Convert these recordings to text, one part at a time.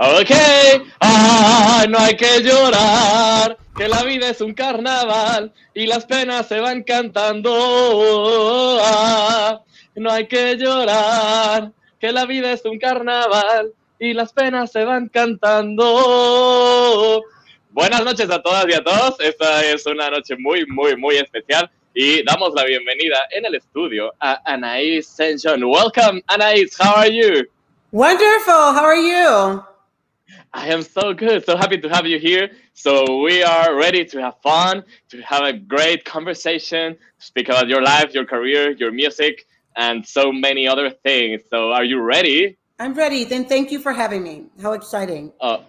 Ok, ah, no hay que llorar, que la vida es un carnaval y las penas se van cantando. Ah, no hay que llorar, que la vida es un carnaval y las penas se van cantando. Buenas noches a todas y a todos. Esta es una noche muy, muy, muy especial y damos la bienvenida en el estudio a Anaïs Senjon. Welcome, Anaïs. How are you? Wonderful. How are you? I am so good, so happy to have you here. So we are ready to have fun, to have a great conversation, speak about your life, your career, your music, and so many other things. So are you ready? I'm ready. Then thank you for having me. How exciting. Oh,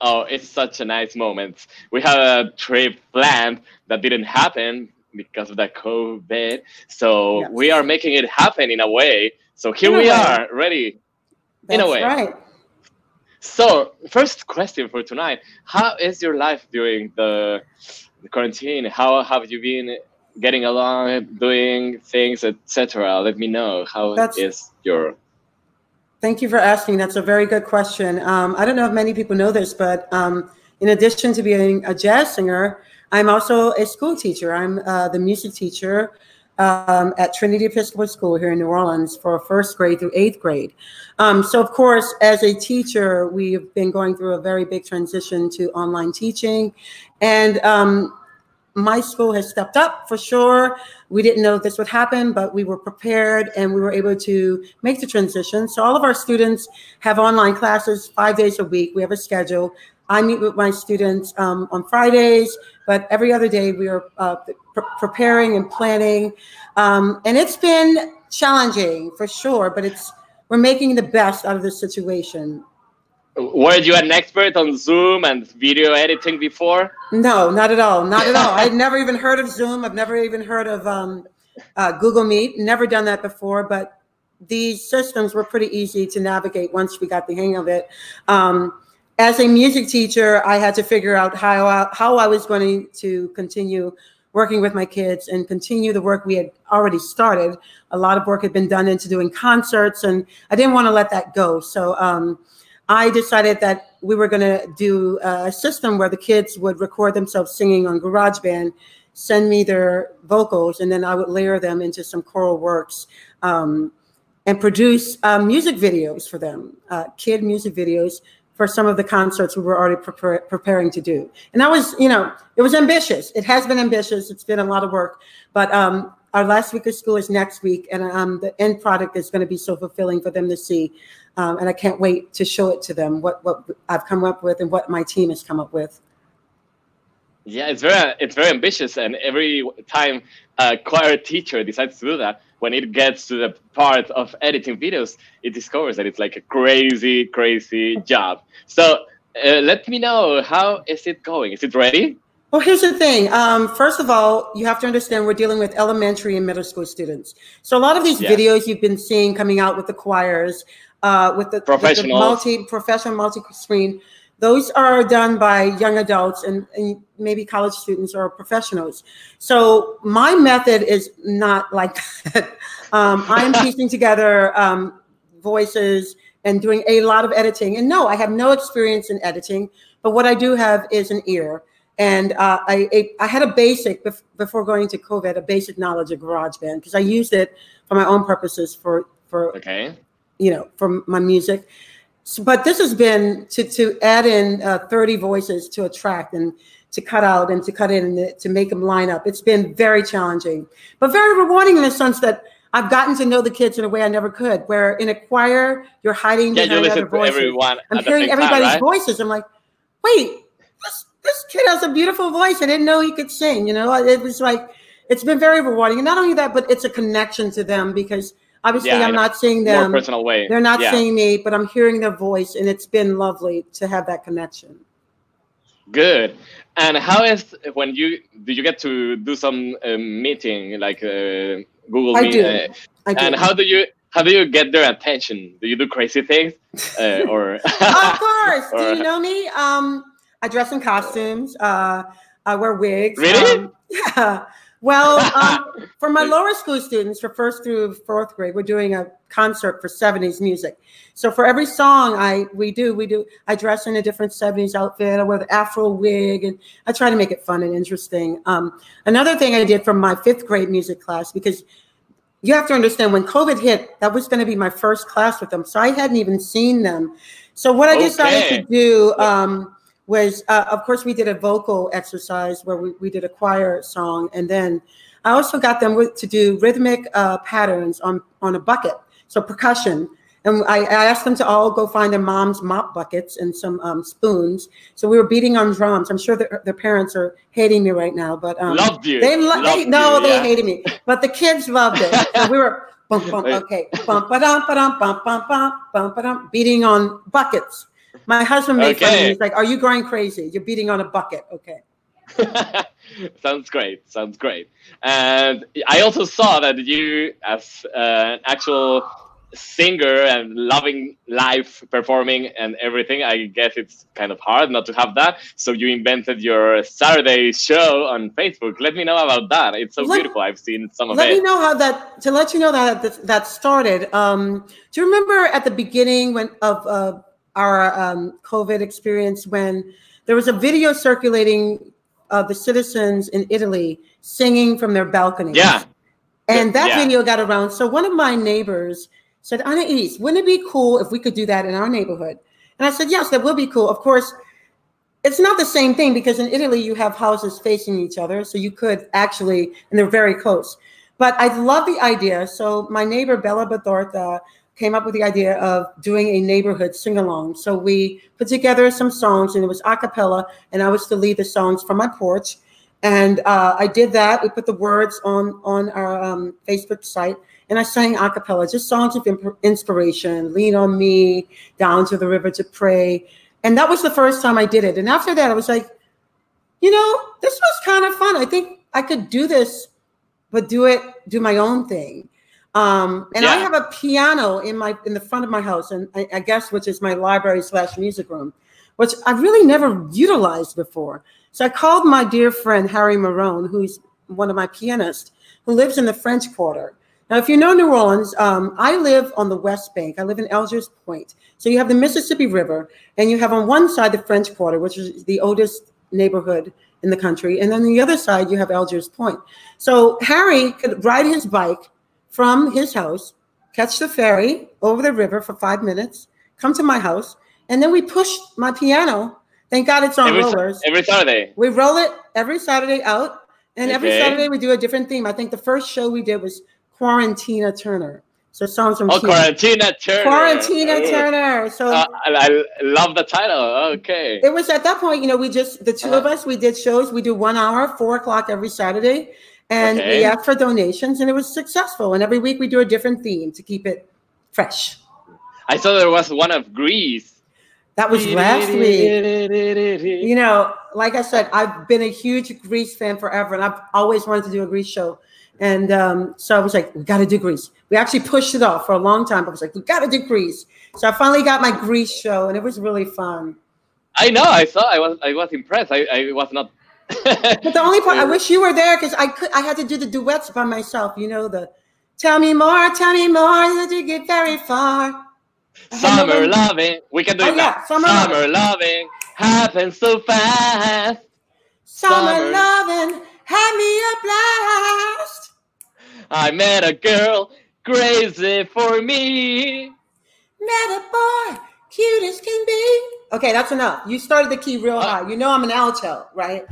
oh, it's such a nice moment. We have a trip planned that didn't happen because of the COVID. So yes. we are making it happen in a way. So here we are, ready. That's in a way. right. So, first question for tonight: How is your life during the, the quarantine? How have you been getting along, doing things, etc.? Let me know how That's, is your. Thank you for asking. That's a very good question. Um, I don't know if many people know this, but um, in addition to being a jazz singer, I'm also a school teacher. I'm uh, the music teacher um, at Trinity Episcopal School here in New Orleans for first grade through eighth grade. Um, so, of course, as a teacher, we've been going through a very big transition to online teaching. And um, my school has stepped up for sure. We didn't know this would happen, but we were prepared and we were able to make the transition. So, all of our students have online classes five days a week. We have a schedule. I meet with my students um, on Fridays, but every other day we are uh, pre- preparing and planning. Um, and it's been challenging for sure, but it's we're making the best out of the situation. Were you an expert on Zoom and video editing before? No, not at all. Not at all. I'd never even heard of Zoom. I've never even heard of um, uh, Google Meet. Never done that before, but these systems were pretty easy to navigate once we got the hang of it. Um, as a music teacher, I had to figure out how I, how I was going to continue working with my kids and continue the work we had already started. A lot of work had been done into doing concerts, and I didn't want to let that go. So um, I decided that we were going to do a system where the kids would record themselves singing on GarageBand, send me their vocals, and then I would layer them into some choral works. Um, and produce uh, music videos for them, uh, kid music videos for some of the concerts we were already pre- preparing to do. And that was, you know, it was ambitious. It has been ambitious. It's been a lot of work. But um, our last week of school is next week, and um, the end product is going to be so fulfilling for them to see. Um, and I can't wait to show it to them what what I've come up with and what my team has come up with. Yeah, it's very it's very ambitious, and every time a choir teacher decides to do that, when it gets to the part of editing videos, it discovers that it's like a crazy, crazy job. So uh, let me know how is it going? Is it ready? Well, here's the thing. Um, first of all, you have to understand we're dealing with elementary and middle school students. So a lot of these yeah. videos you've been seeing coming out with the choirs, uh, with the, the multi professional multi screen those are done by young adults and, and, maybe college students or professionals. So my method is not like that. Um, I'm piecing together um, voices and doing a lot of editing. And no, I have no experience in editing, but what I do have is an ear. And uh, I, a, I had a basic bef- before going to COVID, a basic knowledge of GarageBand because I used it for my own purposes for for okay, you know, for my music. So, but this has been to to add in uh, 30 voices to a track and to cut out and to cut in and to make them line up. It's been very challenging, but very rewarding in the sense that I've gotten to know the kids in a way I never could. Where in a choir, you're hiding yeah, behind other voices. Everyone I'm hearing everybody's time, right? voices. I'm like, wait, this this kid has a beautiful voice. I didn't know he could sing. You know, it was like it's been very rewarding, and not only that, but it's a connection to them because Obviously, yeah, I'm not seeing them. More personal way. They're not yeah. seeing me, but I'm hearing their voice, and it's been lovely to have that connection. Good. And how is when you do you get to do some uh, meeting like uh, Google I Meet? Do. Uh, I do. And how do you how do you get their attention? Do you do crazy things, uh, or? of course. do you know me? Um, I dress in costumes. Uh, I wear wigs. Really? Um, yeah. Well, um, for my lower school students, for first through fourth grade, we're doing a concert for 70s music. So for every song I we do, we do I dress in a different 70s outfit. I wear the afro wig, and I try to make it fun and interesting. Um, another thing I did for my fifth grade music class because you have to understand when COVID hit, that was going to be my first class with them, so I hadn't even seen them. So what I decided to do. Um, was uh, of course we did a vocal exercise where we, we did a choir song and then i also got them to do rhythmic uh, patterns on on a bucket so percussion. And I, I asked them to all go find their mom's mop buckets and some um, spoons. So we were beating on drums. I'm sure their, their parents are hating me right now but um, Loved you. they, lo- they no you, they hated me but the kids loved it. So we were bump, bump, okay bump ba dum ba dum bump bump bump bump ba dum beating on buckets my husband made fun of me. He's like, "Are you going crazy? You're beating on a bucket." Okay. sounds great. Sounds great. And I also saw that you, as uh, an actual singer and loving live performing and everything, I guess it's kind of hard not to have that. So you invented your Saturday show on Facebook. Let me know about that. It's so Let- beautiful. I've seen some of Let it. me know how that to let you know that that, that started. Um, do you remember at the beginning when of uh, our um, COVID experience when there was a video circulating of the citizens in Italy singing from their balconies? Yeah. And that Yeah. video got around. So one of my neighbors said, Anais, wouldn't it be cool if we could do that in our neighborhood? And I said, yes, that will be cool. Of course, it's not the same thing because in Italy you have houses facing each other. So you could actually, and they're very close. But I love the idea. So my neighbor Bella Bathorta came up with the idea of doing a neighborhood sing-along. So we put together some songs and it was a cappella and I was to lead the songs from my porch. And uh, I did that. We put the words on on our um, Facebook site, and I sang a cappella, just songs of imp- inspiration. Lean on me, down to the river to pray, and that was the first time I did it. And after that, I was like, you know, this was kind of fun. I think I could do this, but do it, do my own thing. Um, and I have a piano in my in the front of my house, and I, I guess which is my library slash music room, which I've really never utilized before. So I called my dear friend Harry Mayronne, who's one of my pianists, who lives in the French Quarter. Now, if you know New Orleans, um, I live on the West Bank. I live in Algiers Point. So you have the Mississippi River, and you have on one side the French Quarter, which is the oldest neighborhood in the country, and then the other side you have Algiers Point. So Harry could ride his bike from his house, catch the ferry over the river for five minutes, come to my house, and then we push my piano. Thank God it's on Every, rollers. every Saturday. We roll it every Saturday out, and every Saturday we do a different theme. I think the first show we did was Quarantina Turner. So songs from Oh, Tina. Quarantina Turner. Quarantina Oh. Turner. So Uh, I, I love the title. Okay. it was at that point, you know, we just the two of us, we did shows. We do one hour, four o'clock every Saturday, and Okay. we asked for donations, and it was successful. And every week we do a different theme to keep it fresh. I saw there was one of Grease. That was last week. You know, like I said, I've been a huge Grease fan forever, and I've always wanted to do a Grease show. And um, so I was like, we got to do Grease. We actually pushed it off for a long time. But I was like, we got to do Grease. So I finally got my Grease show, and it was really fun. I know. I saw. I was. I was impressed. I, I was not. But the only part, I wish you were there because I could. I had to do the duets by myself. You know the, tell me more, tell me more, did you get very far? I had no Summer loving. We can do Oh, it. yeah, summer summer loving happens so fast. Summer, Summer. loving had me a blast. I met a girl crazy for me. Met a boy, cute as can be. Okay, that's enough. You started the key real Uh, high. You know I'm an alto, right?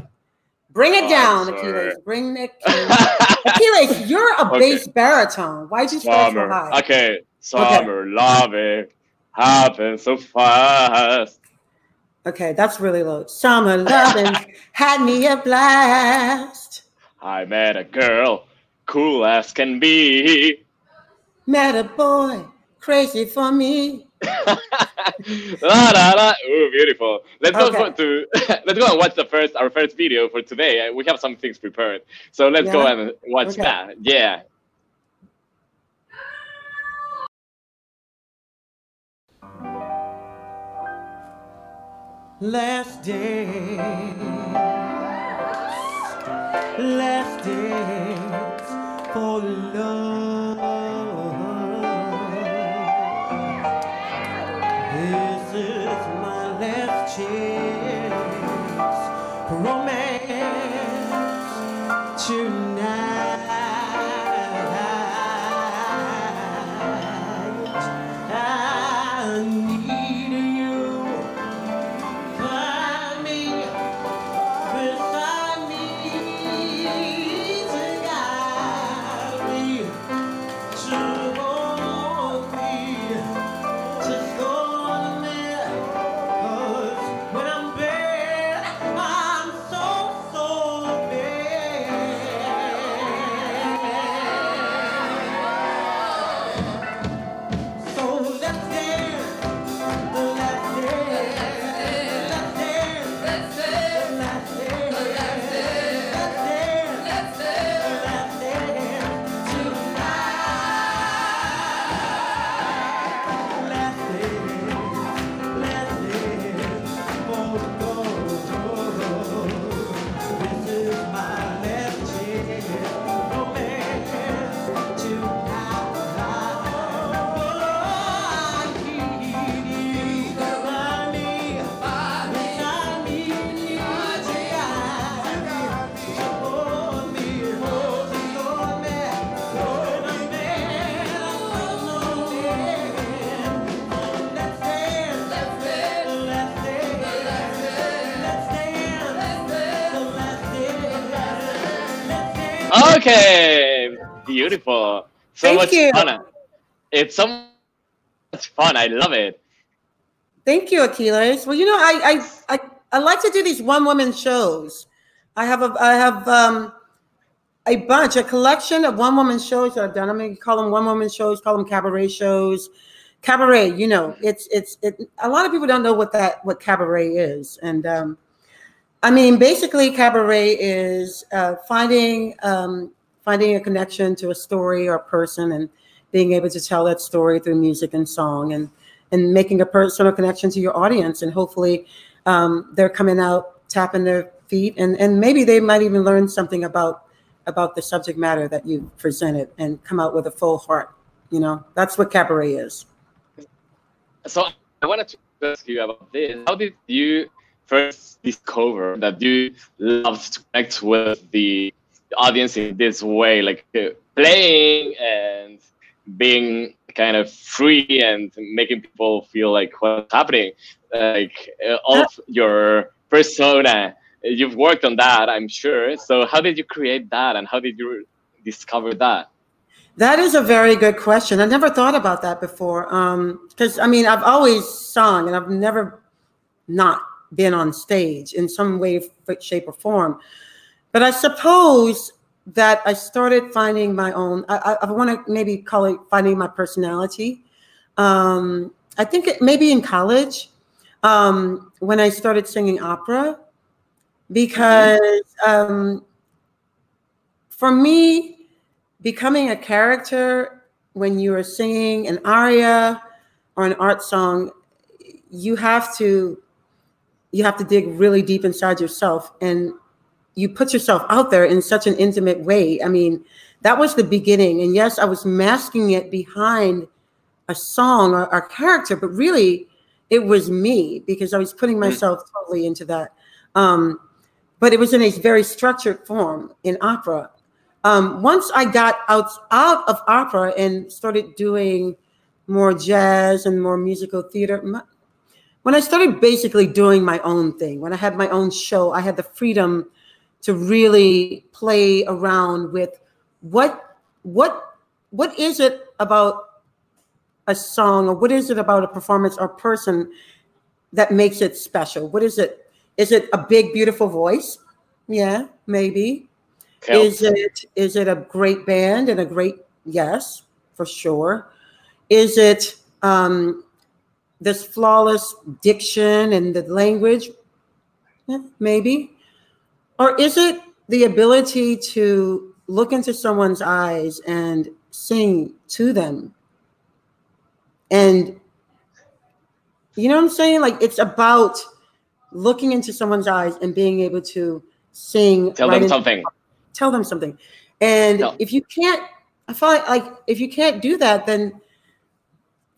Bring it Oh, down. Achilles. Bring the key. Achilles, you're a Okay. bass baritone. Why'd you start so Summer. high? Okay. Summer loving happened so fast. Okay, that's really low. Summer loving had me a blast. I met a girl cool as can be. Met a boy crazy for me. La ah, la la! Ooh, beautiful. Let's okay. go to let's go and watch the first our first video for today. Uh, we have some things prepared, so let's yeah. go and watch okay. that. Yeah. Last day, last days for love. Okay, beautiful. So Thank much you. fun. It's so much fun. I love it. Thank you, Achilles. Well, you know, I I I, I like to do these one woman shows. I have a I have um a bunch, a collection of one woman shows that I've done. I mean, call them one woman shows, call them cabaret shows. Cabaret, you know, it's it's it. A lot of people don't know what that what cabaret is, and um, I mean, basically, cabaret is uh, finding um, finding a connection to a story or a person, and being able to tell that story through music and song, and and making a personal connection to your audience, and hopefully, um, they're coming out tapping their feet, and and maybe they might even learn something about about the subject matter that you presented, and come out with a full heart. You know, that's what cabaret is. So I wanted to ask you about this. How did you first discover that you love to connect with the audience in this way, like uh, playing and being kind of free and making people feel like what's happening, like uh, all of your persona. You've worked on that, I'm sure. So how did you create that, and how did you discover that? That is a very good question. I never thought about that before. Because I mean, I've always sung, and I've never not been on stage in some way, shape, or form. But I suppose that I started finding my own. I, I, want to maybe call it finding my personality. Um, I think it, maybe in college um, when I started singing opera, because um, for me, becoming a character when you are singing an aria or an art song, you have to you have to dig really deep inside yourself and you put yourself out there in such an intimate way. I mean, that was the beginning. And yes, I was masking it behind a song or a character, but really it was me because I was putting myself totally into that. Um, but it was in a very structured form in opera. Um, once I got out out of opera and started doing more jazz and more musical theater, my- when I started basically doing my own thing, when I had my own show, I had the freedom to really play around with what what what is it about a song or what is it about a performance or person that makes it special? What is it? Is it a big beautiful voice? Yeah, maybe. Is it is it a great band and a great yes, for sure. Is it um, this flawless diction and the language? Maybe. Or is it the ability to look into someone's eyes and sing to them? And you know what I'm saying? Like it's about looking into someone's eyes and being able to sing. Tell right them into- something. Tell them something. And No. if you can't, I feel like, like if you can't do that, then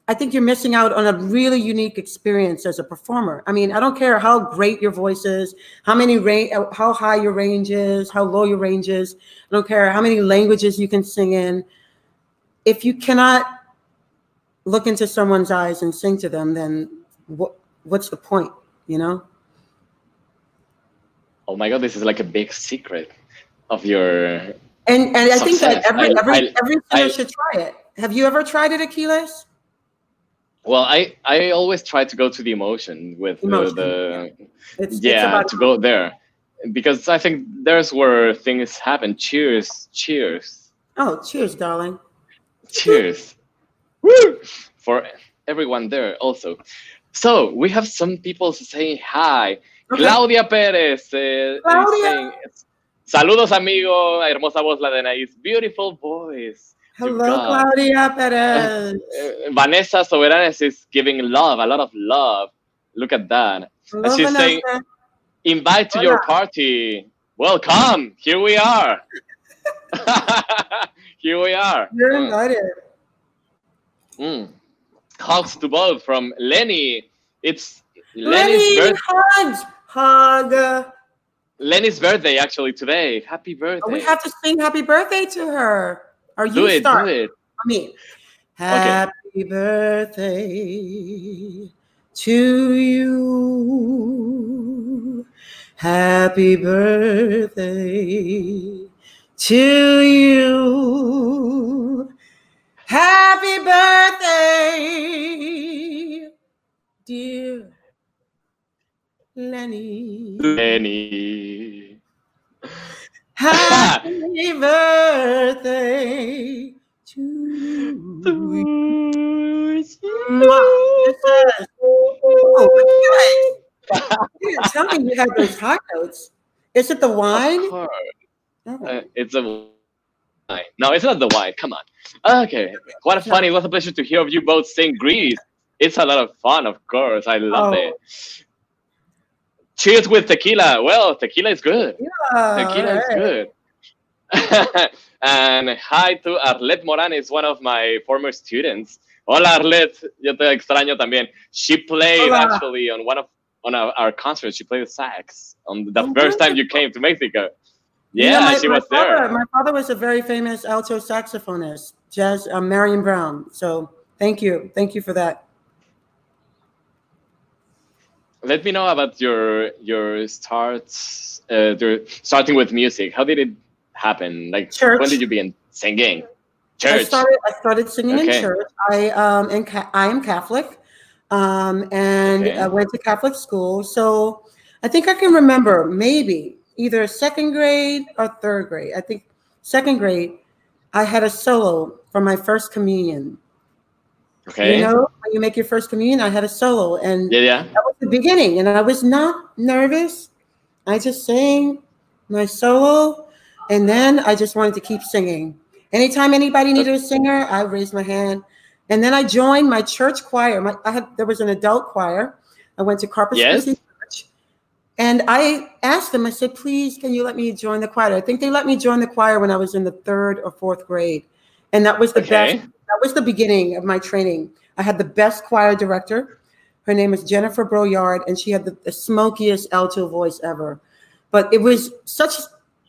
I think you're missing out on a really unique experience as a performer. I mean, I don't care how great your voice is, how many range, how high your range is, how low your range is. I don't care how many languages you can sing in. If you cannot look into someone's eyes and sing to them, then what, what's the point? You know? Oh my god, this is like a big secret of your. And and I think that every every I- every singer I- should try it. Have you ever tried it, Achilles? Well, I I always try to go to the emotion with the- Emotion, the It's, it's yeah about to go there because I think there's where things happen. Cheers, cheers, Oh, cheers, darling. cheers. Woo! For everyone there also. So we have some people saying hi. Okay. Claudia Pérez. eh, is Claudia. saying, Saludos, amigo. Hermosa voz la de Anaís. Beautiful voice. Hello, Claudia Perez. Eh, Vanessa Soberanes is giving love, a lot of love. Look at that. Hello, she's saying- Vanessa. Invite to your party. Welcome. Here we are. Here we are. You're Mm, invited. mm. Hugs to both from Lenny. It's Lenny's, Lenny, hugs. Hug. Lenny's birthday actually today. Happy birthday. Oh, we have to sing happy birthday to her. Or do you it, start. do it. I mean, happy birthday to you. Happy birthday to you. Happy birthday, dear Lenny. Lenny. Happy birthday to you. Oh, you didn't tell me you had those high notes. Is it the wine? Oh. Uh, it's a wine. No, it's not the wine. Come on. Okay. What a funny, It was a pleasure to hear of you both sing Grease. It's a lot of fun, of course. I love Oh. it. Cheers with tequila. Well, tequila is good. Yeah, Tequila is good. and hi to Arlette Moran, is one of my former students. Hola Arlette, yo te extraño también. She played Hola. actually on one of on our, our concerts. She played the sax on the Oh, first time you came to Mexico. You Yeah, my, she my was father, there. My father was a very famous alto saxophonist, Jazz uh, Marion Brown. So thank you, thank you for that. Let me know about your your starts. Uh, your, starting with music. How did it happen? Like Church. when did you begin singing? I Church. started. I started singing Okay. in church. I um, in ca- I am Catholic, um, and Okay. I went to Catholic school. So I think I can remember maybe either second grade or third grade. I think second grade. I had a solo for my first communion. Okay. You know, when you make your first communion, I had a solo, and yeah, yeah. that was the beginning. And I was not nervous. I just sang my solo, and then I just wanted to keep singing. Anytime anybody needed a singer, I raised my hand. And then I joined my church choir. My, I had there was an adult choir. I went to Carpus Yes. Christi Church, and I asked them. I said, "Please, can you let me join the choir?" I think they let me join the choir when I was in the third or fourth grade, and that was the Okay. best. That was the beginning of my training. I had the best choir director. Her name is Jennifer Broyard, and she had the, the smokiest alto voice ever. But it was such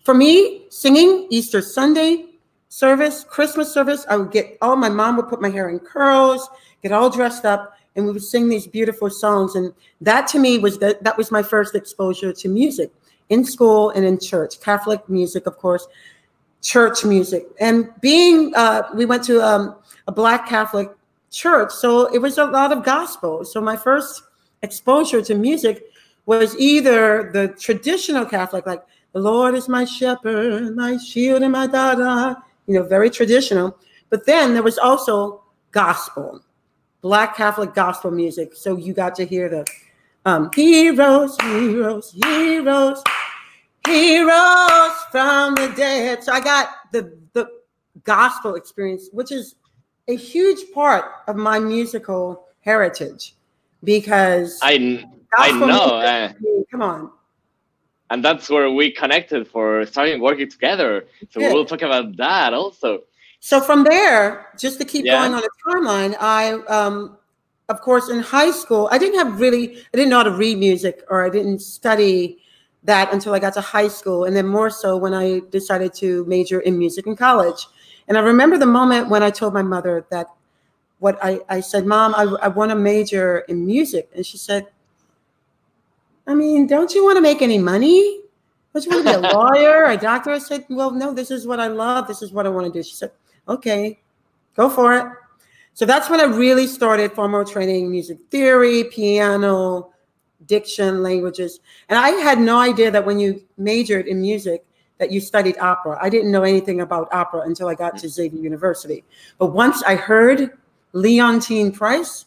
for me singing Easter Sunday service, Christmas service. I would get all my mom would put my hair in curls, get all dressed up, and we would sing these beautiful songs. And that to me was that that was my first exposure to music in school and in church, Catholic music, of course, church music. And being uh, we went to um, a Black Catholic church, so it was a lot of gospel. So my first exposure to music was either the traditional Catholic, like the Lord is my shepherd, my shield and my da da, you know, very traditional. But then there was also gospel, Black Catholic gospel music. So you got to hear the um, heroes, heroes, heroes, heroes from the dead. So I got the the gospel experience, which is a huge part of my musical heritage, because I I know. Uh, Come on. and that's where we connected for starting working together. So Yeah. we'll talk about that also. So from there, just to keep Yeah. going on the timeline, I, um, of course, in high school, I didn't have really, I didn't know how to read music or I didn't study that until I got to high school. And then more so when I decided to major in music in college. And I remember the moment when I told my mother that what I, I said, Mom, I, I want to major in music. And she said, I mean, don't you want to make any money? Don't you want to be a lawyer, a doctor? I said, Well, no, this is what I love. This is what I want to do. She said, Okay, go for it. So that's when I really started formal training music theory, piano, diction, languages. And I had no idea that when you majored in music, that you studied opera. I didn't know anything about opera until I got to Xavier University. But once I heard Leontyne Price,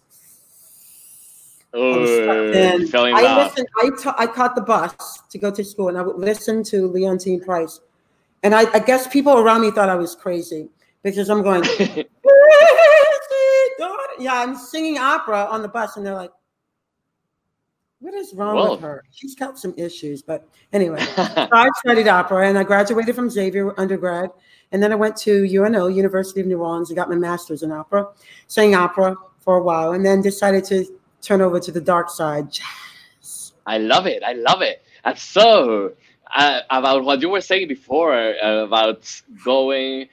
I was sucked Oh, in. you fell in I listened. I ta- I caught the bus to go to school, and I would listen to Leontyne Price. And I, I guess people around me thought I was crazy because I'm going, yeah, I'm singing opera on the bus, and they're like, "What is wrong Whoa. with her? She's got some issues." But anyway, so I studied opera, and I graduated from Xavier undergrad, and then I went to UNO, University of New Orleans, and got my master's in opera, sang opera for a while, and then decided to turn over to the dark side. Jazz. I love it. I love it. And so, uh, about what you were saying before uh, about going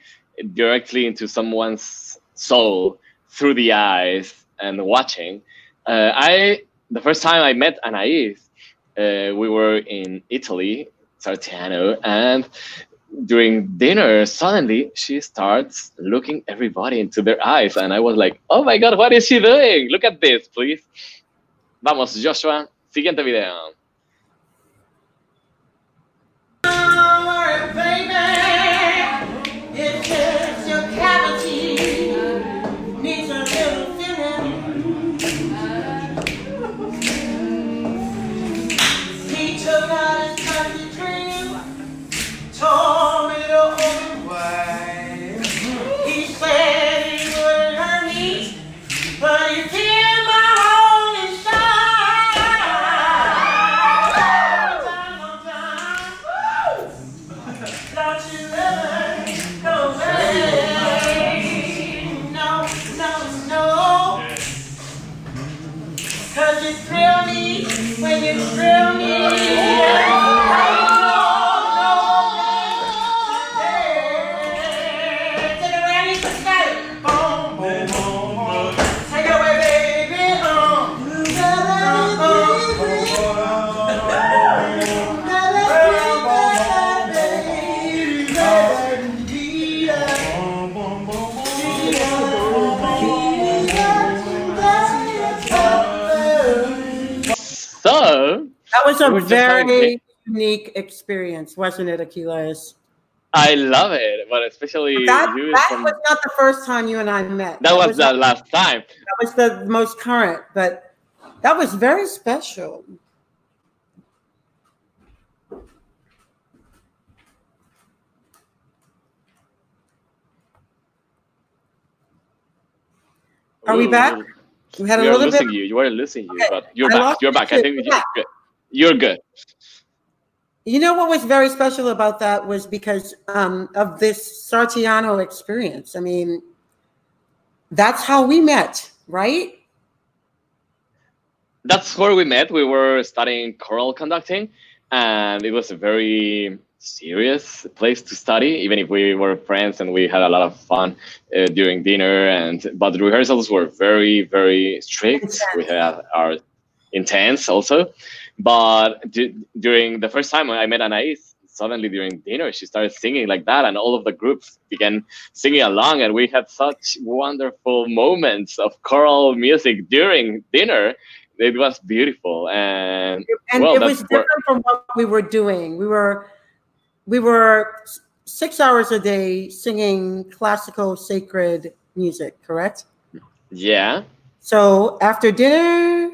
directly into someone's soul through the eyes and watching, uh, I the first time I met Anais, uh, we were in Italy, Sarteano, and during dinner, suddenly she starts looking everybody into their eyes, and I was like, "Oh my God, what is she doing? Look at this, please." Vamos, Joshua, siguiente video. A were just very unique experience, wasn't it, Achilles? I love it, but especially That, you that from- was not the first time you and I met. that was the not- last time. that was the most current, but that was very special. Are we back? Ooh, We had a We are little bit. losing you. You are losing you, Okay, but you're I back. You're you back. I think You're you're back. You're good. You know what was very special about that was because um, of this Sarteano experience. I mean, that's how we met, right? That's where we met. We were studying choral conducting, and it was a very serious place to study. Even if we were friends and we had a lot of fun uh, during dinner, and but the rehearsals were very, very strict. We had our intense also, but d- during the first time I met Anais, suddenly during dinner she started singing like that, and all of the groups began singing along, and we had such wonderful moments of choral music during dinner. It was beautiful, and and Well, it was that's where- different from what we were doing. We were we were six hours a day singing classical sacred music, correct? yeah, So after dinner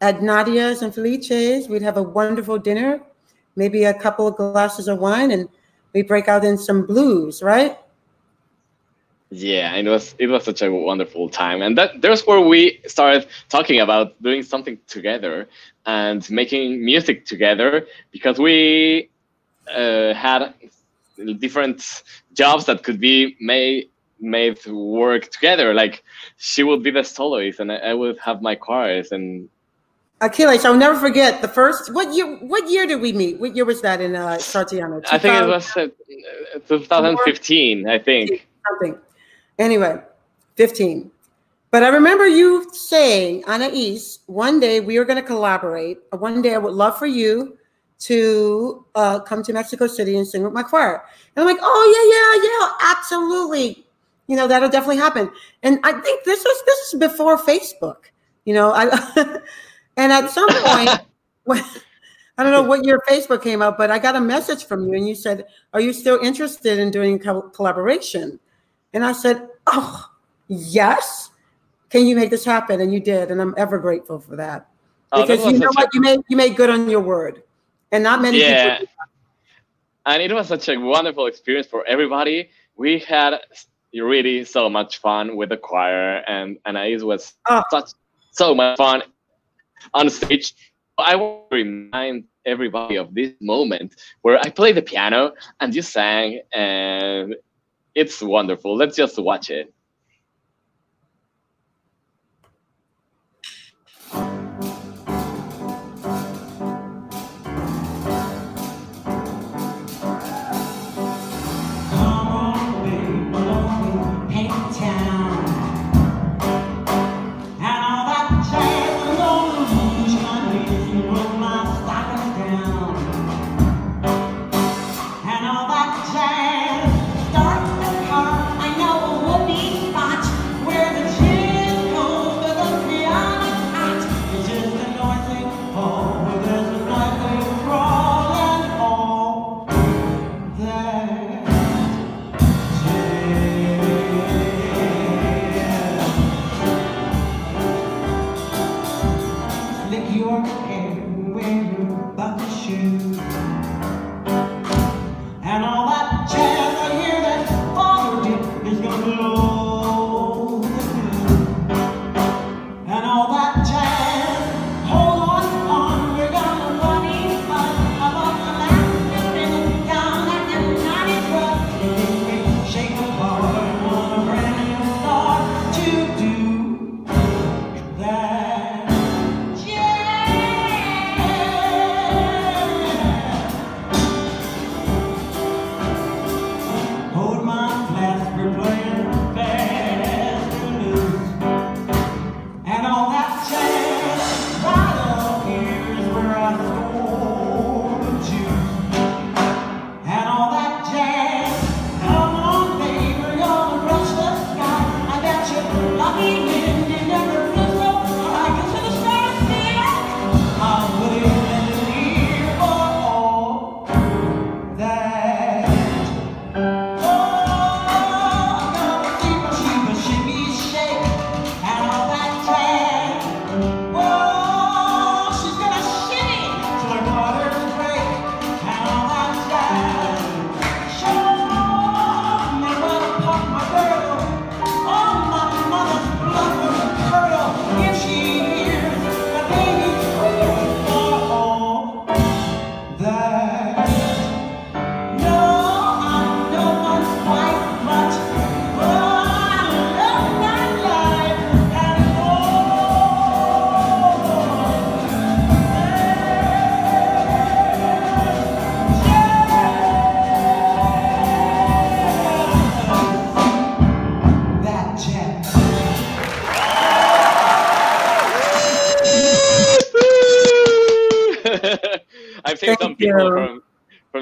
at Nadia's and Felice's, we'd have a wonderful dinner, maybe a couple of glasses of wine, and we break out in some blues, right? Yeah, it was it was such a wonderful time, and that there's where we started talking about doing something together and making music together because we uh, had different jobs that could be made made work together. Like she would be the soloist, and I, I would have my chorus, and Achilles, I'll never forget the first. What year? What year did we meet? What year was that in uh, Sarteano? I think it was uh, 2015. I think. something. Anyway, 15. But I remember you saying, Anais, one day we are going to collaborate. One day I would love for you to uh, come to Mexico City and sing with my choir. And I'm like, oh yeah, yeah, yeah, absolutely. You know, that'll definitely happen. And I think this was this is before Facebook. You know, I and at some point when I don't know what year Facebook came out, but I got a message from you and you said, Are you still interested in doing co- collaboration? And I said, Oh, yes. Can you make this happen? And you did. And I'm ever grateful for that. Oh, Because you know such a- what? You made you made good on your word. And not many yeah people and it was such a wonderful experience for everybody we had really so much fun with the choir and and it was Oh. such so much fun on stage. I want to remind everybody of this moment where i played the piano and you sang and it's wonderful. Let's just watch it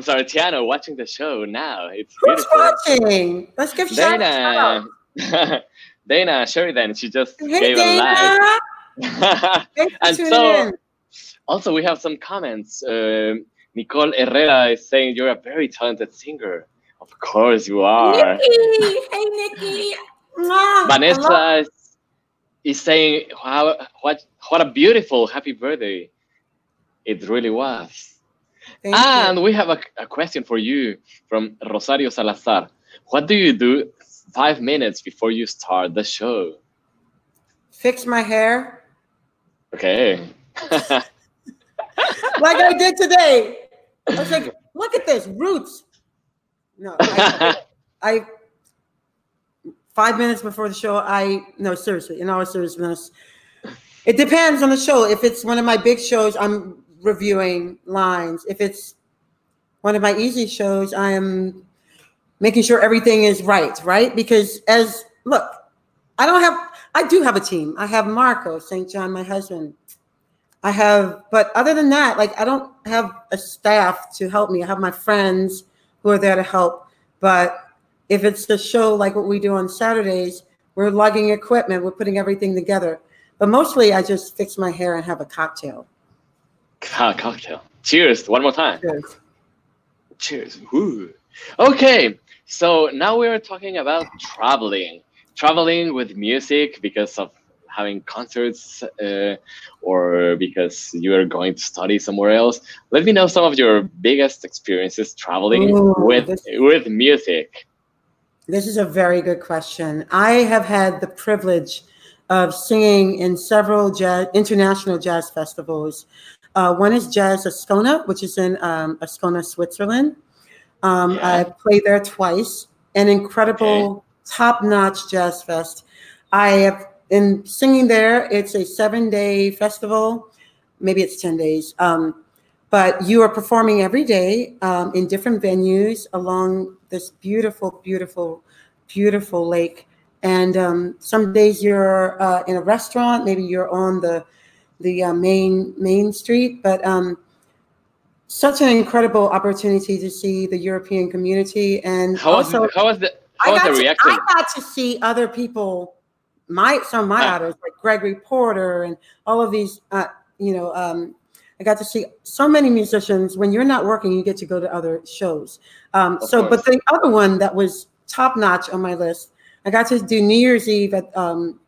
Sarteano watching the show now. It's Who's beautiful. watching? Let's give shout out. Dana, Dana Sheridan, she just Hey gave a Dana, like. And so- in. also, we have some comments. Um Nicole Herrera is saying you're a very talented singer. Of course, you are. Nikki, hey Nikki. Mwah. I love- Vanessa is, is saying, wow, what, what a beautiful happy birthday. It really was. And we have a, a question for you from Rosario Salazar. What do you do five minutes before you start the show. Fix my hair Okay. like I did today. I was like, look at this roots. No, I, I five minutes before the show. I no seriously, in all seriousness, it depends on the show. If it's one of my big shows, I'm reviewing lines. If it's one of my easy shows, I am making sure everything is right. Right, because as look, I don't have. I do have a team. I have Marco St. John, my husband. I have, but other than that, like I don't have a staff to help me. I have my friends who are there to help. But if it's the show like what we do on Saturdays, we're lugging equipment, we're putting everything together. But mostly I just fix my hair and have a cocktail. Co- cocktail. Cheers. One more time. Cheers. Cheers. Woo. Okay, so now we're talking about traveling. Traveling with music because of having concerts uh, or because you are going to study somewhere else. Let me know some of your biggest experiences traveling Ooh, with this- with music. This is a very good question. I have had the privilege of singing in several jazz, international jazz festivals. Uh, one is Jazz Ascona, which is in um, Ascona, Switzerland. Um, Yeah. I played there twice. An incredible, top-notch jazz fest. I have in singing there. It's a seven-day festival. Maybe it's ten days. Um, but you are performing every day um, in different venues along this beautiful, beautiful, beautiful lake. And um, some days you're uh, in a restaurant, maybe you're on the the uh, main main street. But um, such an incredible opportunity to see the European community, and How was also how was the how I was got, the to, reaction? I got to see other people, my some of my Ah. idols like Gregory Porter and all of these. Uh, you know, um, I got to see so many musicians. When you're not working, you get to go to other shows. Um, so, course. but the other one that was top notch on my list, I got to do New Year's Eve at um,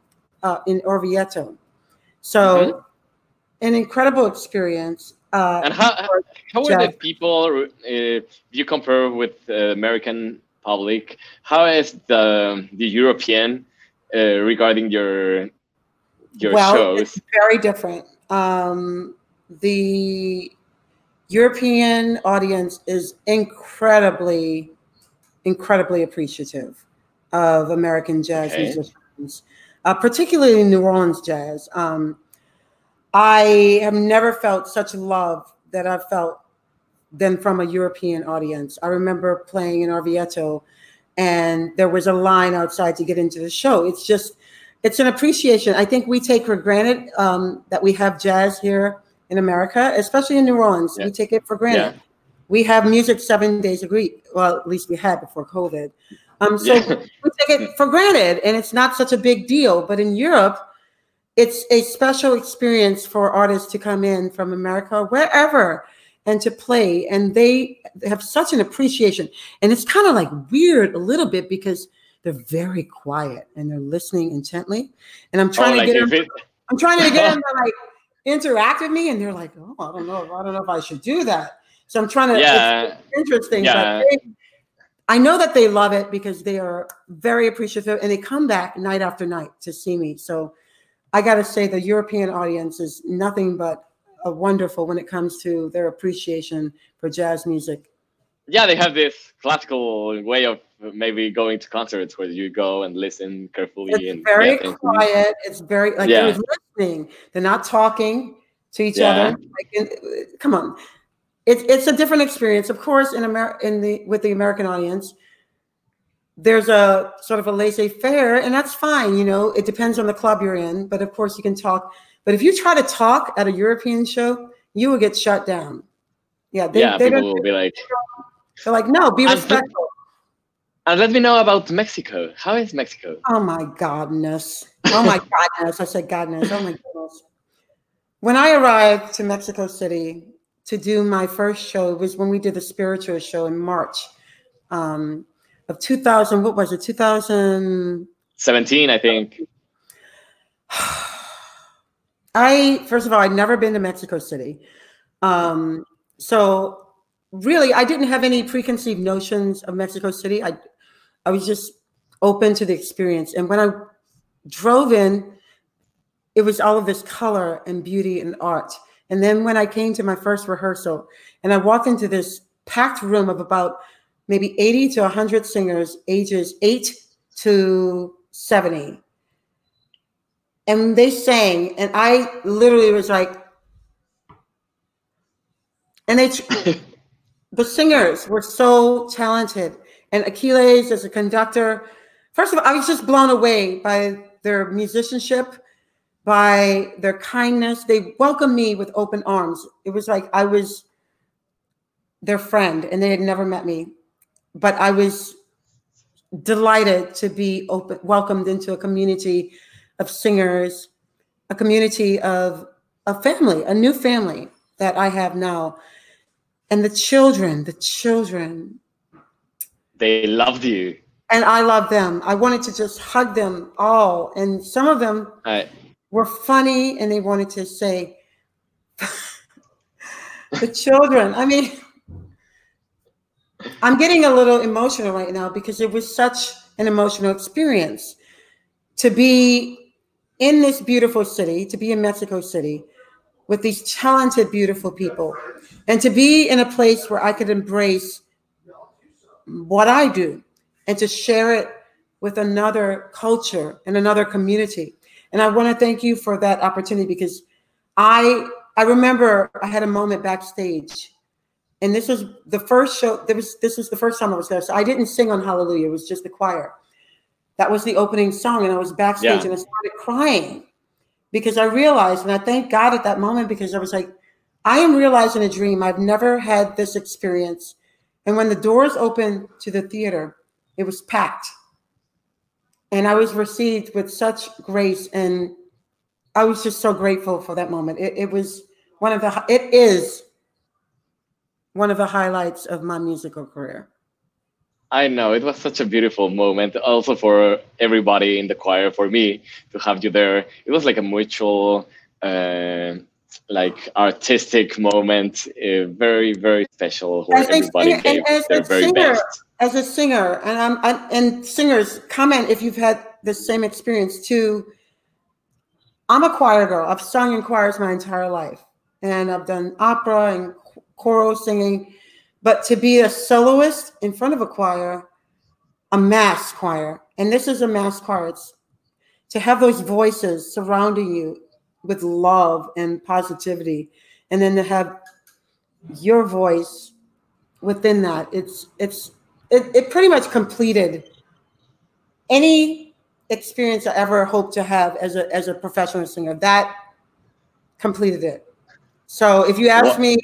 uh, in Orvieto. So, Mhm. An incredible experience. Uh, And how how were the people? Uh, if you compare with the American public, how is the the European uh, regarding your your well, shows? it's very different. Um, the European audience is incredibly, incredibly appreciative of American jazz Okay. musicians, uh, particularly New Orleans jazz. Um, I have never felt such love that I've felt than from a European audience. I remember playing in Orvieto, and there was a line outside to get into the show. It's just, it's an appreciation. I think we take for granted um, that we have jazz here in America, especially in New Orleans. Yeah. We take it for granted. Yeah. We have music seven days a week. Well, at least we had before COVID. Um, so Yeah. we take it for granted, and it's not such a big deal. But in Europe, it's a special experience for artists to come in from America, wherever, and to play. And they have such an appreciation. And it's kind of like weird a little bit because they're very quiet and they're listening intently. And I'm Oh, trying like to get them, it, I'm trying to get them to like interact with me, and they're like, "Oh, I don't know, I don't know if I should do that." So I'm trying to. yeah, interesting. Yeah. But they, I know that they love it because they are very appreciative and they come back night after night to see me. So I got to say, the European audience is nothing but a wonderful when it comes to their appreciation for jazz music. yeah, they have this classical way of maybe going to concerts where you go and listen carefully It's and very quiet. It's very like Yeah. they're listening. They're not talking to each Yeah. other. Like, come on, it's it's a different experience. Of course, in America, in the with the American audience, there's a sort of a laissez-faire, and that's fine. You know, it depends on the club you're in, but of course you can talk. But if you try to talk at a European show, you will get shut down. Yeah, they, yeah, they people will be like, They're like, no, be respectful. and let me know about Mexico. How is Mexico? Oh my godness. Oh my godness. I said godness. Oh my goodness. When I arrived to Mexico City to do my first show, it was when we did the spiritual show in March um, of 2000. What was it? 2000. 17, I think. I, first of all, I'd never been to Mexico City. Um, so really, I didn't have any preconceived notions of Mexico City. I, I was just open to the experience. And when I drove in, it was all of this color and beauty and art. And then when I came to my first rehearsal and I walked into this packed room of about maybe 80 to 100 singers, ages 8 to 70. And they sang, and I literally was like, and they, the singers were so talented. And Achilles as a conductor, first of all, I was just blown away by their musicianship, by their kindness. They welcomed me with open arms. It was like I was their friend and they had never met me. But I was delighted to be open, welcomed into a community of singers, a community of a family, a new family that I have now. And the children, the children. They loved you. And I love them. I wanted to just hug them all. And some of them were funny and they wanted to say, the children, I mean, I'm getting a little emotional right now because it was such an emotional experience to be in this beautiful city, to be in Mexico City with these talented, beautiful people, and to be in a place where I could embrace what I do and to share it with another culture and another community. And I want to thank you for that opportunity because I I remember I had a moment backstage and this was the first show there was this was the first time i was there. So i didn't sing on hallelujah. It was just the choir. That was the opening song and i was backstage Yeah. and i started crying because i realized and i thank god at that moment because i was like i am realizing a dream. I've never had this experience. And when the doors opened to the theater it was packed. And i was received with such grace and i was just so grateful for that moment. It, it was one of the it is one of the highlights of my musical career. I know it was such a beautiful moment, also for everybody in the choir, for me to have you there. It was like a mutual, uh, like artistic moment, uh, very very special, where As everybody singer- gave as their a very singer- best. As a singer, and I'm, i and singers comment if you've had the same experience too. I'm a choir girl. I've sung in choirs my entire life, and I've done opera and choral singing. But to be a soloist in front of a choir, a mass choir, and this is a mass choir. It's to have those voices surrounding you with love and positivity, and then to have your voice within that. It's it's it, it pretty much completed any experience I ever hoped to have as a as a professional singer. That completed it. So if you ask me,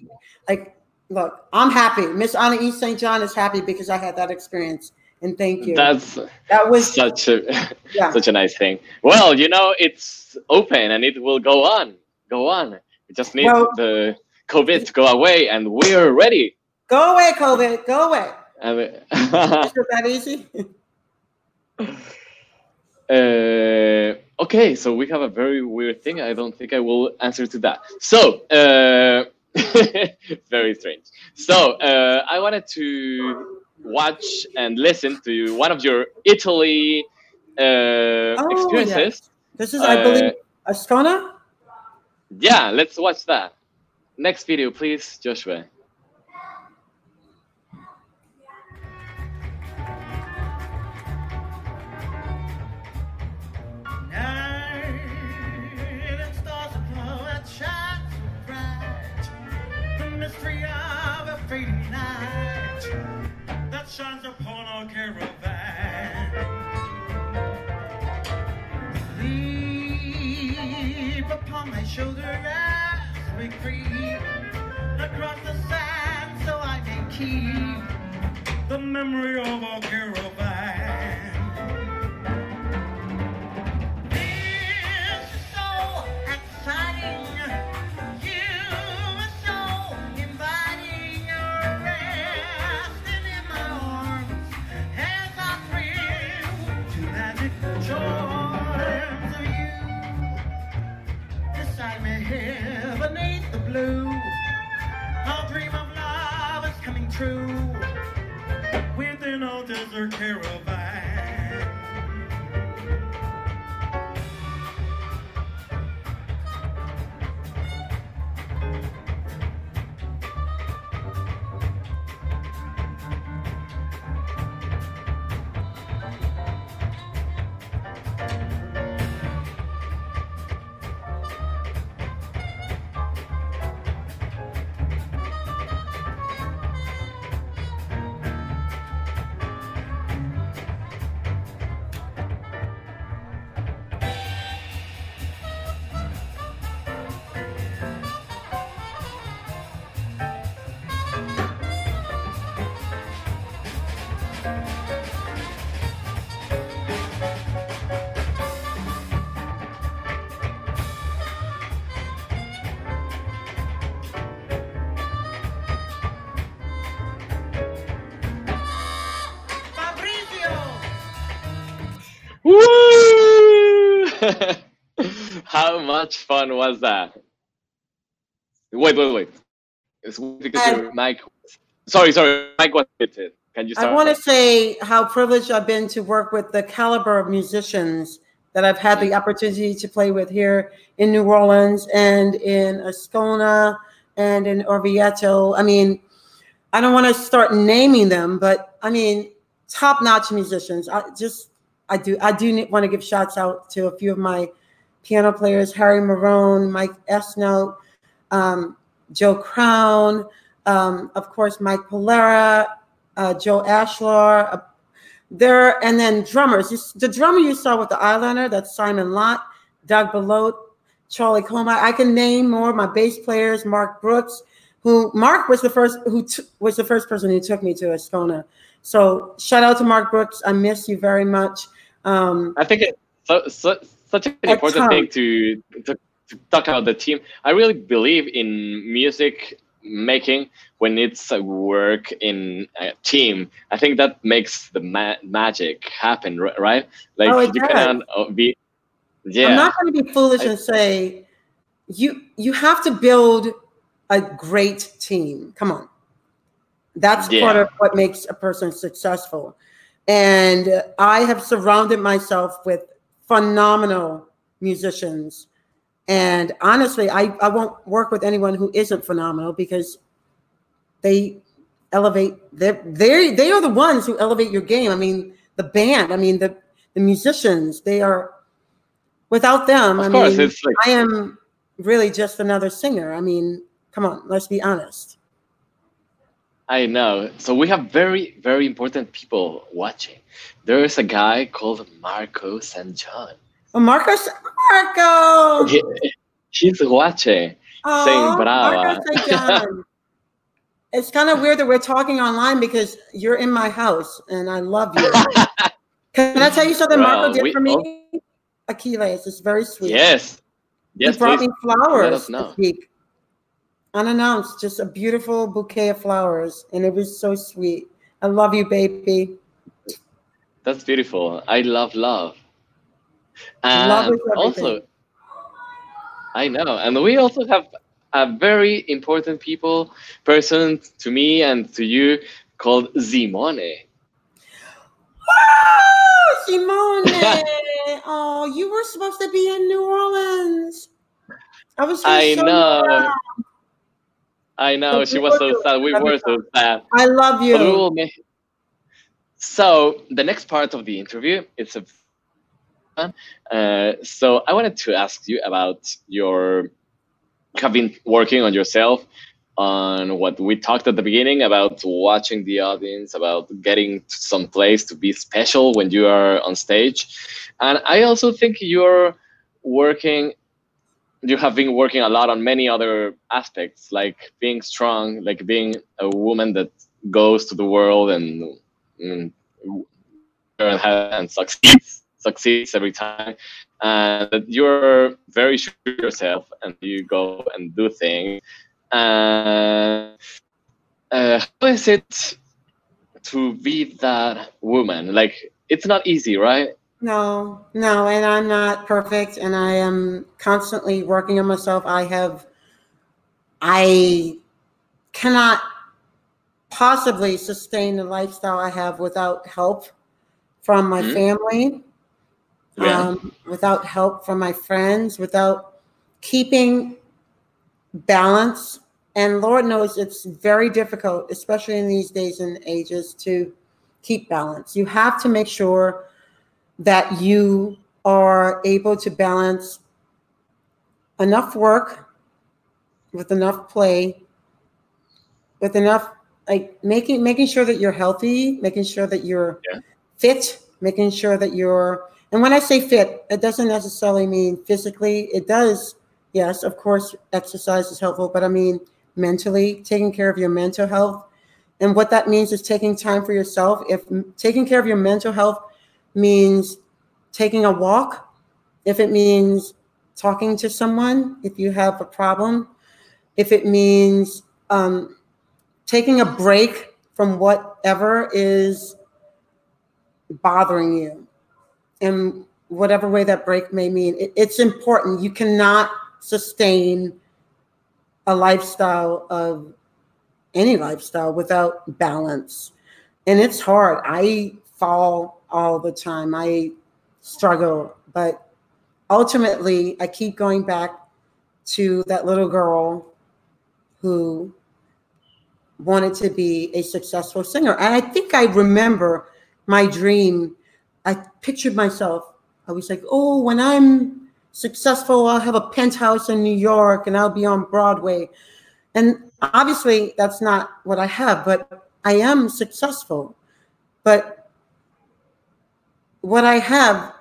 like, look, I'm happy. Miss Anaïs St. John is happy because I had that experience. And thank you. That's that was such a yeah. such a nice thing. Well, you know, it's open and it will go on, go on. We just need Well- the COVID to go away, and we're ready. Go away, COVID. Go away. Is it that easy? Uh, okay, so we have a very weird thing. I don't think I will answer to that. So, uh, very strange. So, uh, I wanted to watch and listen to one of your Italy uh, Oh, experiences. This is, I Uh, believe, Ascona. Yeah, let's watch that. Next video, please, Joshua. Shines upon our caravan. Leap upon my shoulder as we creep across the sand so I may keep the memory of our caravan. Within our desert caravan. Much fun was that? Wait, wait, wait. It's because your. Sorry, sorry. Mike was muted. Can you start? I want to say how privileged I've been to work with the caliber of musicians that I've had the opportunity to play with here in New Orleans and in Ascona and in Orvieto. I mean, I don't want to start naming them, but I mean, top-notch musicians. I just, I do, I do want to give shouts out to a few of my piano players: Harry Mayronne, Mike Esneault, um, Joe Krown, um, of course, Mike Pellera, uh, Joe Ashlar. Uh, there and then drummers. The drummer you saw with the eyeliner, that's Simon Lott, Doug Belote, Charlie Coma. I can name more. My bass players, Mark Brooks, who Mark was the first who was the first person who took me to Ascona. So shout out to Mark Brooks. I miss you very much. Um, I think it's so, so, such an important thing to, to, to talk about the team. I really believe in music making when it's a work in a team. I think that makes the ma- magic happen, right? Like Oh, you cannot uh, be. Yeah. I'm not going to be foolish I- and say you you have to build a great team. Come on, that's Yeah. part of what makes a person successful. And I have surrounded myself with phenomenal musicians. And honestly, I, I won't work with anyone who isn't phenomenal because they elevate they they they are the ones who elevate your game. I mean, the band, I mean the the musicians, they are without them, Of I course, mean, like I am really just another singer. I mean, come on, let's be honest. I know. So we have very, very important people watching. There is a guy called Marco St. John. Oh, Marcos, Marco. He, he's watching. Oh, brava. Marco St. John. it's kind of weird that we're talking online because you're in my house and I love you. Can I tell you something Well, Marco did we- for me? Achilles, it's very sweet. yes. Yes, he brought please. me flowers this week. Unannounced, just a beautiful bouquet of flowers. And it was so sweet. I love you, baby. That's beautiful. I love love. Love And is also. I know. And we also have a very important people, person to me and to you called Simone. Oh, Simone. oh, you were supposed to be in New Orleans. I was I you know. I know. She was so sad. We were so sad. I love you. But we will make- So the next part of the interview is a uh, so I wanted to ask you about your have been working on yourself on what we talked at the beginning about watching the audience about getting to some place to be special when you are on stage and i also think you're working you have been working a lot on many other aspects like being strong like being a woman that goes to the world and, and, and succeeds succeeds every time. And that you're very sure yourself and you go and do things. And uh, how is it to be that woman? Like it's not easy right No, no, and I'm not perfect, and I am constantly working on myself. I have, I cannot possibly sustain the lifestyle I have without help from my Mhm. family, Yeah. um, without help from my friends, without keeping balance. And Lord knows it's very difficult, especially in these days and ages, to keep balance. You have to make sure that you are able to balance enough work with enough play, with enough like making making sure that you're healthy, making sure that you're Yeah. fit, making sure that you're and when I say fit, it doesn't necessarily mean physically. It does, yes, of course, exercise is helpful, but I mean mentally, taking care of your mental health. And what that means is taking time for yourself. If taking care of your mental health means taking a walk, if it means talking to someone, if you have a problem, if it means um, taking a break from whatever is bothering you. And whatever way that break may mean. It, it's important. You cannot sustain a lifestyle of any lifestyle without balance. And it's hard. I fall all the time. I struggle, but ultimately, I keep going back to that little girl who wanted to be a successful singer. And I think I remember my dream. I pictured myself, I was like, oh, when I'm successful, I'll have a penthouse in New York and I'll be on Broadway. And obviously, that's not what I have, but I am successful. But what I have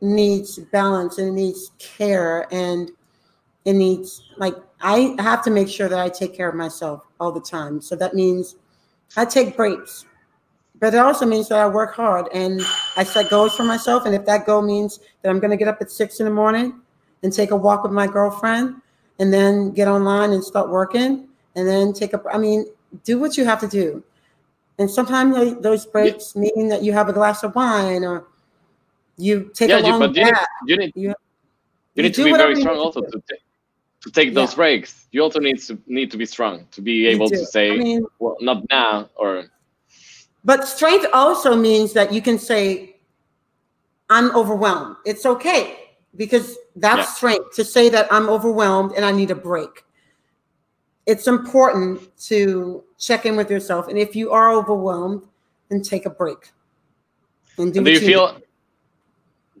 needs balance and it needs care and it needs like I have to make sure that I take care of myself all the time. So that means I take breaks, but it also means that I work hard and I set goals for myself. And if that goal means that I'm going to get up at six in the morning and take a walk with my girlfriend and then get online and start working and then take a, I mean, do what you have to do. And sometimes those breaks mean that you have a glass of wine or you take yeah, a long you, but you need, you need, You- need to be very strong need to also to, ta- to take those Yeah. breaks. You also need to need to be strong to be able to say, I mean, well, not now or But strength also means that you can say, I'm overwhelmed. It's okay because that's Yeah. strength to say that I'm overwhelmed and I need a break. It's important to check in with yourself. And if you are overwhelmed, then take a break. And do, do what you feel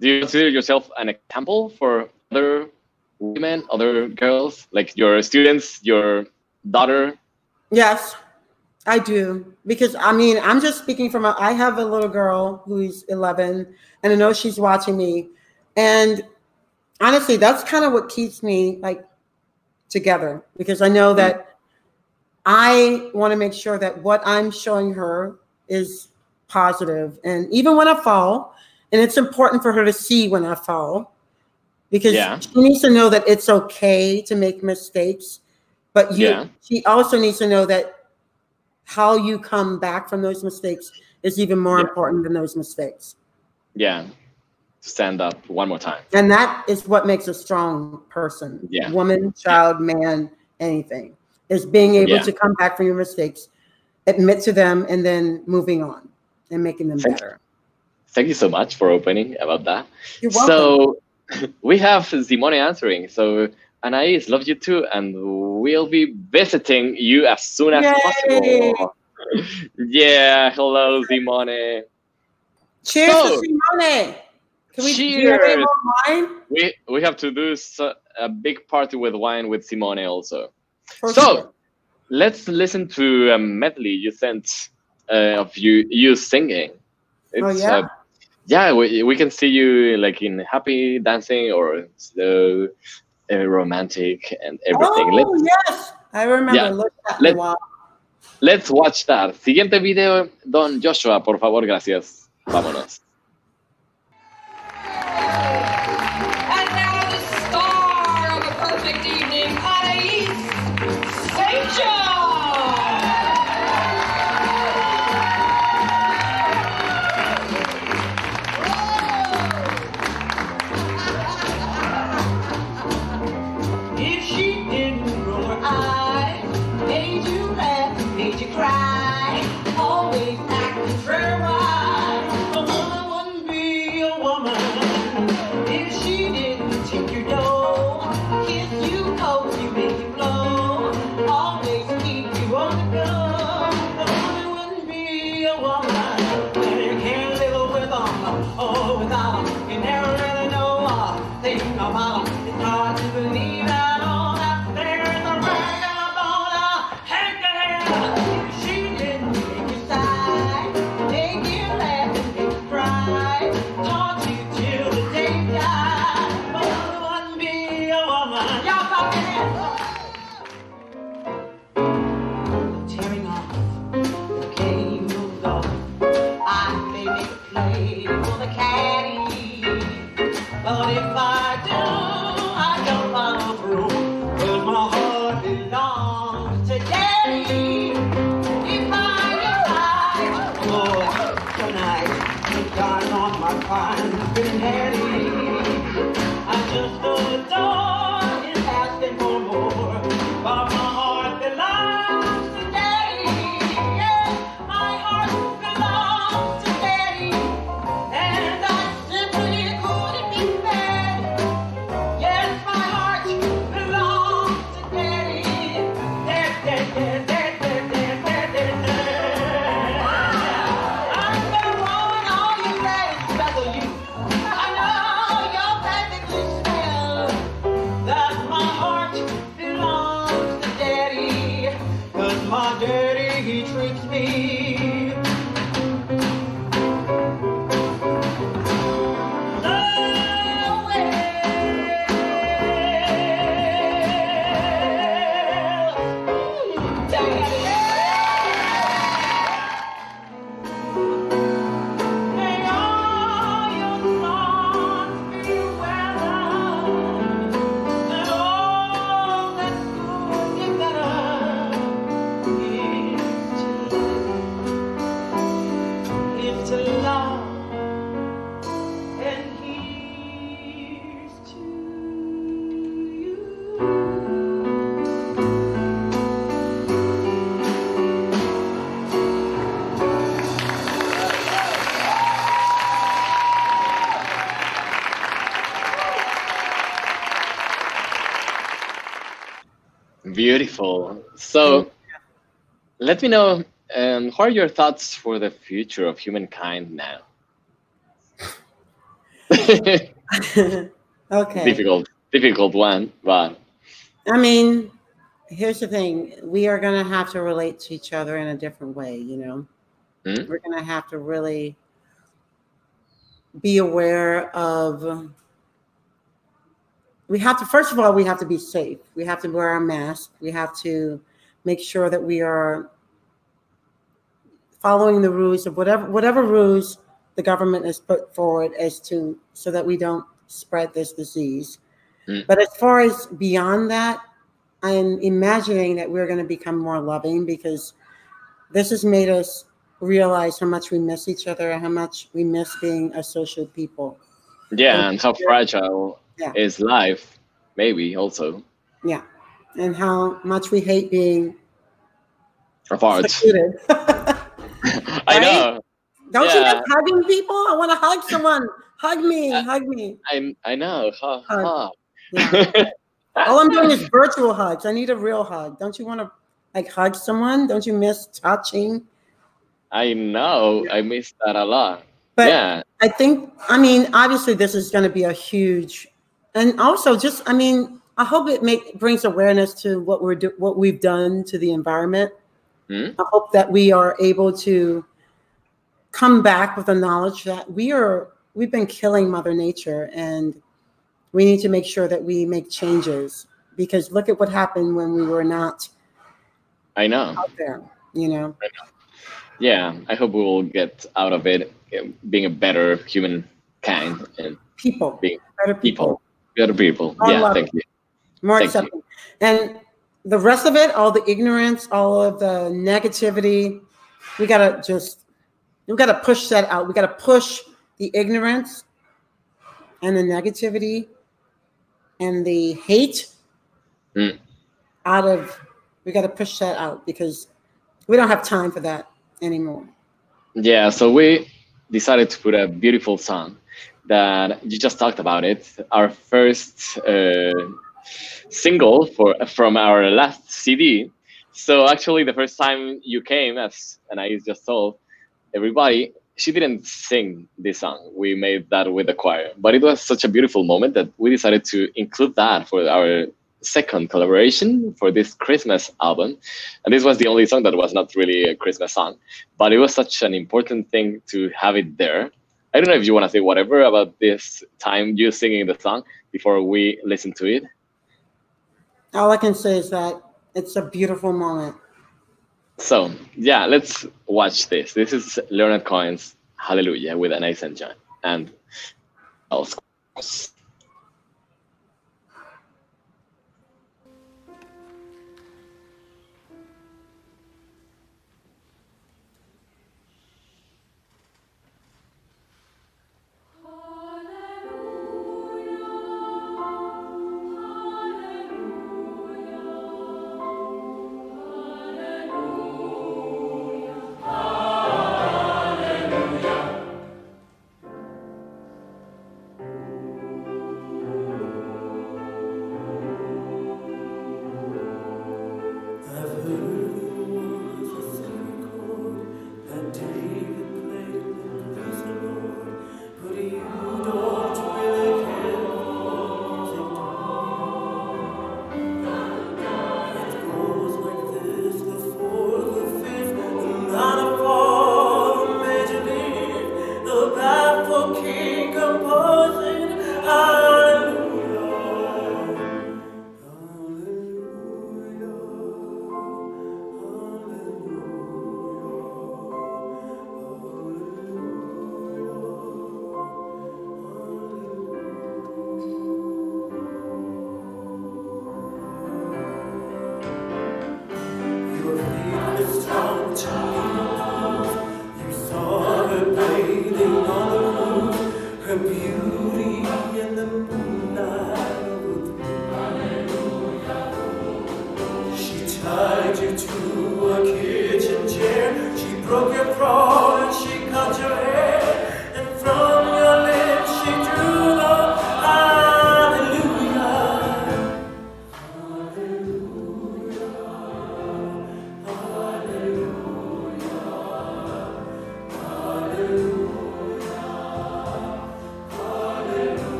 do you consider yourself an example for other women other girls like your students your daughter Yes, I do. Because I mean, I'm just speaking from a, I have a little girl who's 11 and I know she's watching me. And honestly, that's kind of what keeps me like together because I know that I want to make sure that what I'm showing her is positive. And even when I fall, and it's important for her to see when I fall because Yeah. she needs to know that it's okay to make mistakes. But you, Yeah. she also needs to know that how you come back from those mistakes is even more Yeah. important than those mistakes. yeah stand up one more time And that is what makes a strong person. Yeah. Woman, child, man, anything. Is being able Yeah. to come back from your mistakes, admit to them, and then moving on and making them Thank- better. thank you so much for opening about that You're welcome. so we have simone answering so anais love you too and we'll be visiting you as soon as Yay! possible yeah hello simone Cheers so- to Simone. Can we do have Cheers. more wine? we we have to do a big party with wine with simone also For So, let's listen to a medley you sent uh, of you you singing. Oh, yeah? uh, yeah, we, we can see you like in happy dancing or slow, uh, romantic and everything. Oh, let's yes. I remember. Yeah. Look at Let- me. Wow. let's watch that. Siguiente video, Don Joshua, por favor, gracias. Vámonos. Beautiful. So, let me know um, what are your thoughts for the future of humankind now? okay. difficult, difficult one, but I mean, here's the thing: we are going to have to relate to each other in a different way. You know, Hmm? we're going to have to really be aware of. We have to first of all, we have to be safe. We have to wear our mask. We have to make sure that we are following the rules of whatever whatever rules the government has put forward as to so that we don't spread this disease. Mm. But as far as beyond that, I am imagining that we're going to become more loving because this has made us realize how much we miss each other and how much we miss being a social people. yeah, and how fragile Yeah. is life? Maybe also Yeah. And how much we hate being apart. secluded. I know. Don't you Yeah. miss hugging people? I want to hug someone. Hug me. Uh, hug me. I I know. Ha, Hug. ha. Yeah. All I'm doing is virtual hugs. I need a real hug. Don't you want to like hug someone? Don't you miss touching? I know. I miss that a lot. But yeah. I think, I mean, obviously, this is going to be a huge, and also just, I mean, I hope it make brings awareness to what we're do, what we've done to the environment. Hmm? I hope that we are able to come back with the knowledge that we are we've been killing Mother Nature, and we need to make sure that we make changes because look at what happened when we were not I know. out there. You know, Yeah. I hope we will get out of it being a better human kind and people, Being better people. people. Better people. Yeah. Thank you. more Thank you. And the rest of it, all the ignorance, all of the negativity, we gotta just we gotta push that out. We gotta push the ignorance and the negativity and the hate Mm. out of we gotta push that out because we don't have time for that anymore. Yeah, so we decided to put a beautiful song that you just talked about it. Our first uh, single for from our last CD. So actually, the first time you came, as Anais just told everybody, she didn't sing this song. We made that with the choir, but it was such a beautiful moment that we decided to include that for our second collaboration for this Christmas album. And this was the only song that was not really a Christmas song, but it was such an important thing to have it there. I don't know if you want to say whatever about this time you singing the song before we listen to it. All I can say is that it's a beautiful moment. So yeah, let's watch this. This is Leonard Cohen's Hallelujah with Anais and John and else.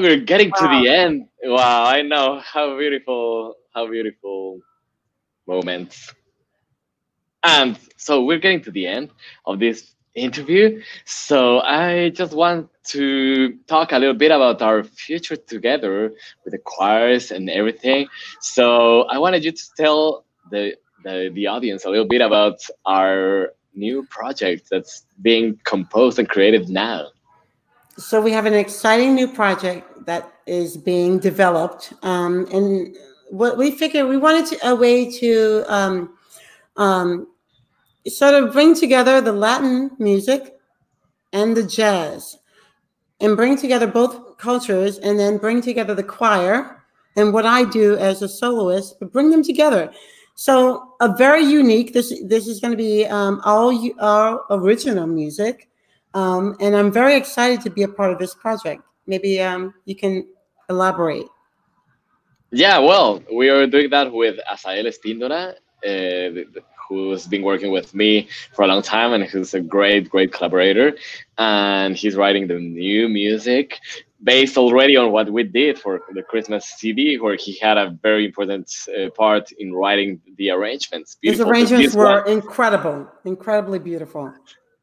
We're getting to the end. Wow, I know how beautiful, how beautiful moments. And so we're getting to the end of this interview. So I just want to talk a little bit about our future together with the choirs and everything. So I wanted you to tell the the, the audience a little bit about our new project that's being composed and created now. So we have an exciting new project that is being developed, um, and what we figured we wanted to, a way to um, um, sort of bring together the Latin music and the jazz, and bring together both cultures, and then bring together the choir and what I do as a soloist, but bring them together. So a very unique. This this is going to be um, all our original music. Um, and I'm very excited to be a part of this project. Maybe um, you can elaborate. Yeah, well, we are doing that with Asael Espíndola, uh, who's been working with me for a long time and who's a great, great collaborator. And he's writing the new music based already on what we did for the Christmas CD, where he had a very important uh, part in writing the arrangements. His Beautiful, but arrangements were one- incredible, incredibly beautiful.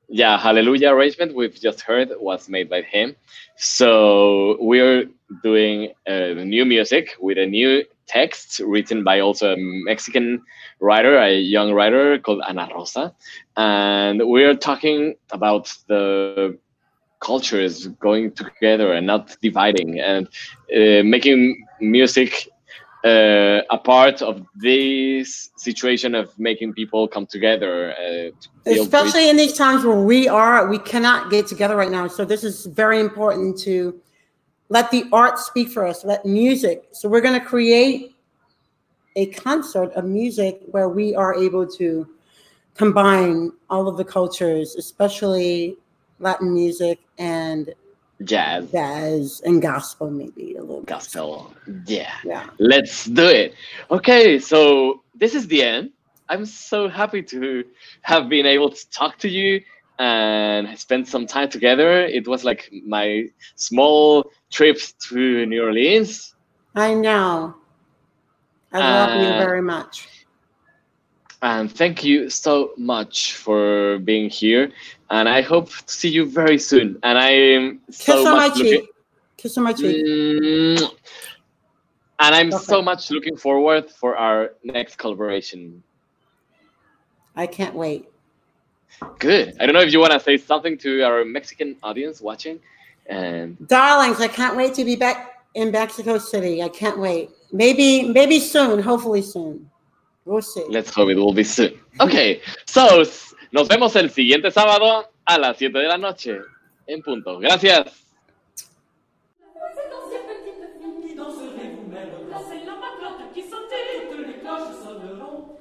Yeah hallelujah arrangement we've just heard was made by him. So we're doing uh, new music with a new text written by also a mexican writer a young writer called ana rosa. And we're talking about the cultures going together and not dividing and uh, making music uh, a part of this situation of making people come together uh, to Especially in these times where we are, we cannot get together right now. So this is very important to let the art speak for us, let music. So we're going to create a concert of music where we are able to combine all of the cultures, especially Latin music and jazz jazz and gospel, maybe a little bit. gospel yeah Yeah. let's do it okay so this is the end i'm so happy to have been able to talk to you and spend some time together it was like my small trip to new orleans I know. I love you Uh, very much. And thank you so much for being here. And I hope to see you very soon. And I'm so much looking. cheek. Kiss on my cheek. Mm. And I'm so much looking forward for our next collaboration. I can't wait. Good. I don't know if you want to say something to our Mexican audience watching. And Darlings, I can't wait to be back in Mexico City. I can't wait. Maybe, maybe soon. Hopefully soon. We'll see. let's hope it will be soon. Okay. So, nos vemos el siguiente sábado a las 7 de la noche. En punto. Gracias. La qui toutes les cloches sonneront.